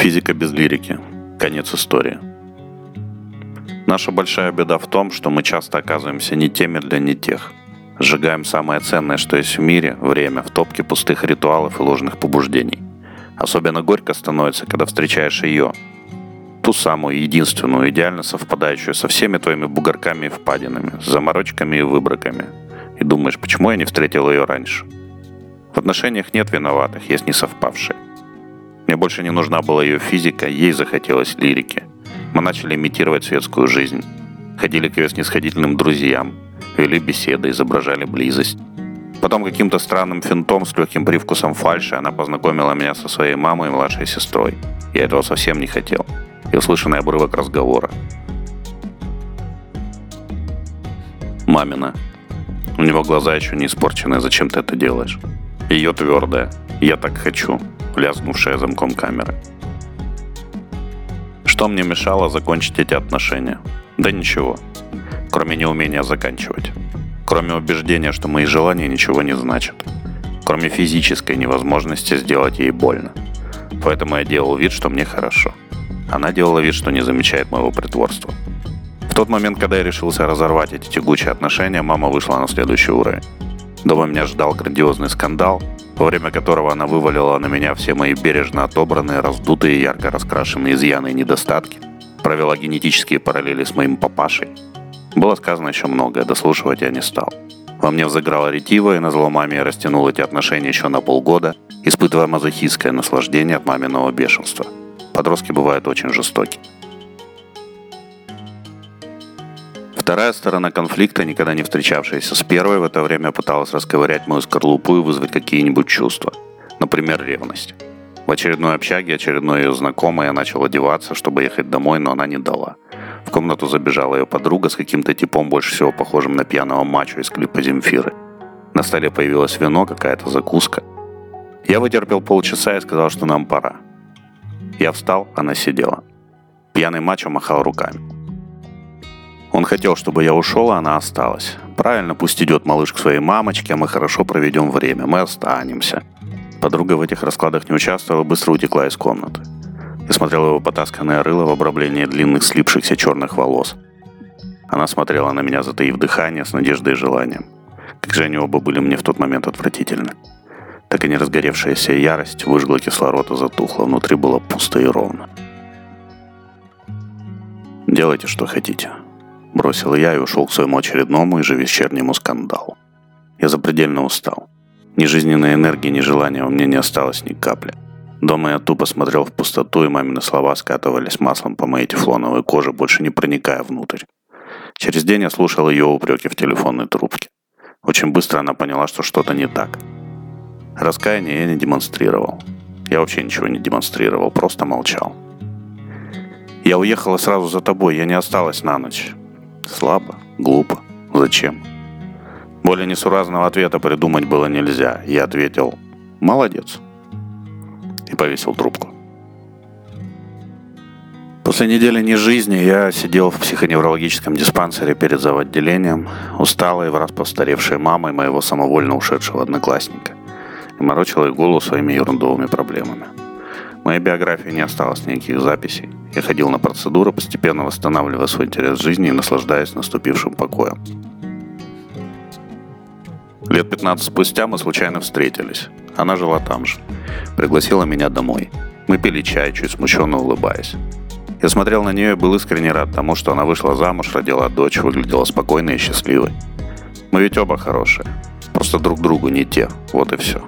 Физика без лирики. Конец истории. Наша большая беда в том, что мы часто оказываемся не теми для не тех. Сжигаем самое ценное, что есть в мире – время в топке пустых ритуалов и ложных побуждений. Особенно горько становится, когда встречаешь ее, ту самую единственную, идеально совпадающую со всеми твоими бугорками и впадинами, заморочками и выбраками. И думаешь, почему я не встретил ее раньше? В отношениях нет виноватых, есть не совпавшие. Мне больше не нужна была ее физика, ей захотелось лирики. Мы начали имитировать светскую жизнь. Ходили к ее снисходительным друзьям, вели беседы, изображали близость. Потом каким-то странным финтом с легким привкусом фальши она познакомила меня со своей мамой и младшей сестрой. Я этого совсем не хотел. И услышанный обрывок разговора. Мамина. У него глаза еще не испорчены, зачем ты это делаешь? Ее твердая. Я так хочу лязгнувшая замком камеры. Что мне мешало закончить эти отношения? Да ничего. Кроме неумения заканчивать. Кроме убеждения, что мои желания ничего не значат. Кроме физической невозможности сделать ей больно. Поэтому я делал вид, что мне хорошо. Она делала вид, что не замечает моего притворства. В тот момент, когда я решился разорвать эти тягучие отношения, мама вышла на следующий уровень. Дома меня ждал грандиозный скандал, во время которого она вывалила на меня все мои бережно отобранные, раздутые, ярко раскрашенные изъяны и недостатки, провела генетические параллели с моим папашей. Было сказано еще многое, дослушивать я не стал. Во мне взыграла ретива, и на зло маме я растянул эти отношения еще на полгода, испытывая мазохистское наслаждение от маминого бешенства. Подростки бывают очень жестоки. Вторая сторона конфликта, никогда не встречавшаяся с первой, в это время пыталась расковырять мою скорлупу и вызвать какие-нибудь чувства. Например, ревность. В очередной общаге очередной ее знакомый я начал одеваться, чтобы ехать домой, но она не дала. В комнату забежала ее подруга с каким-то типом, больше всего похожим на пьяного мачо из клипа Земфиры. На столе появилось вино, какая-то закуска. Я вытерпел полчаса и сказал, что нам пора. Я встал, она сидела. Пьяный мачо махал руками. Он хотел, чтобы я ушел, а она осталась. Правильно, пусть идет малыш к своей мамочке, а мы хорошо проведем время, мы останемся. Подруга в этих раскладах не участвовала, быстро утекла из комнаты. Я смотрел его потасканное рыло в обрамлении длинных слипшихся черных волос. Она смотрела на меня, затаив дыхание, с надеждой и желанием. Как же они оба были мне в тот момент отвратительны. Так и не разгоревшаяся ярость выжгла кислород и затухла. Внутри было пусто и ровно. Делайте, что хотите. Бросил я и ушел к своему очередному ежевечернему скандалу. Я запредельно устал. Ни жизненной энергии, ни желания у меня не осталось ни капли. Дома я тупо смотрел в пустоту, и мамины слова скатывались маслом по моей тефлоновой коже, больше не проникая внутрь. Через день я слушал ее упреки в телефонной трубке. Очень быстро она поняла, что что-то не так. Раскаяния я не демонстрировал. Я вообще ничего не демонстрировал, просто молчал. Я уехала сразу за тобой, я не осталась на ночь. Слабо, глупо. Зачем? Более несуразного ответа придумать было нельзя. Я ответил «Молодец» и повесил трубку. После недели нежизни я сидел в психоневрологическом диспансере перед заводделением, усталый, в раз постаревшей мамой моего самовольно ушедшего одноклассника, и морочил ей голову своими ерундовыми проблемами. В моей биографии не осталось никаких записей. Я ходил на процедуры, постепенно восстанавливая свой интерес к жизни и наслаждаясь наступившим покоем. Лет 15 спустя мы случайно встретились. Она жила там же. Пригласила меня домой. Мы пили чай, чуть смущенно улыбаясь. Я смотрел на нее и был искренне рад тому, что она вышла замуж, родила дочь, выглядела спокойной и счастливой. Мы ведь оба хорошие. Просто друг другу не те. Вот и все.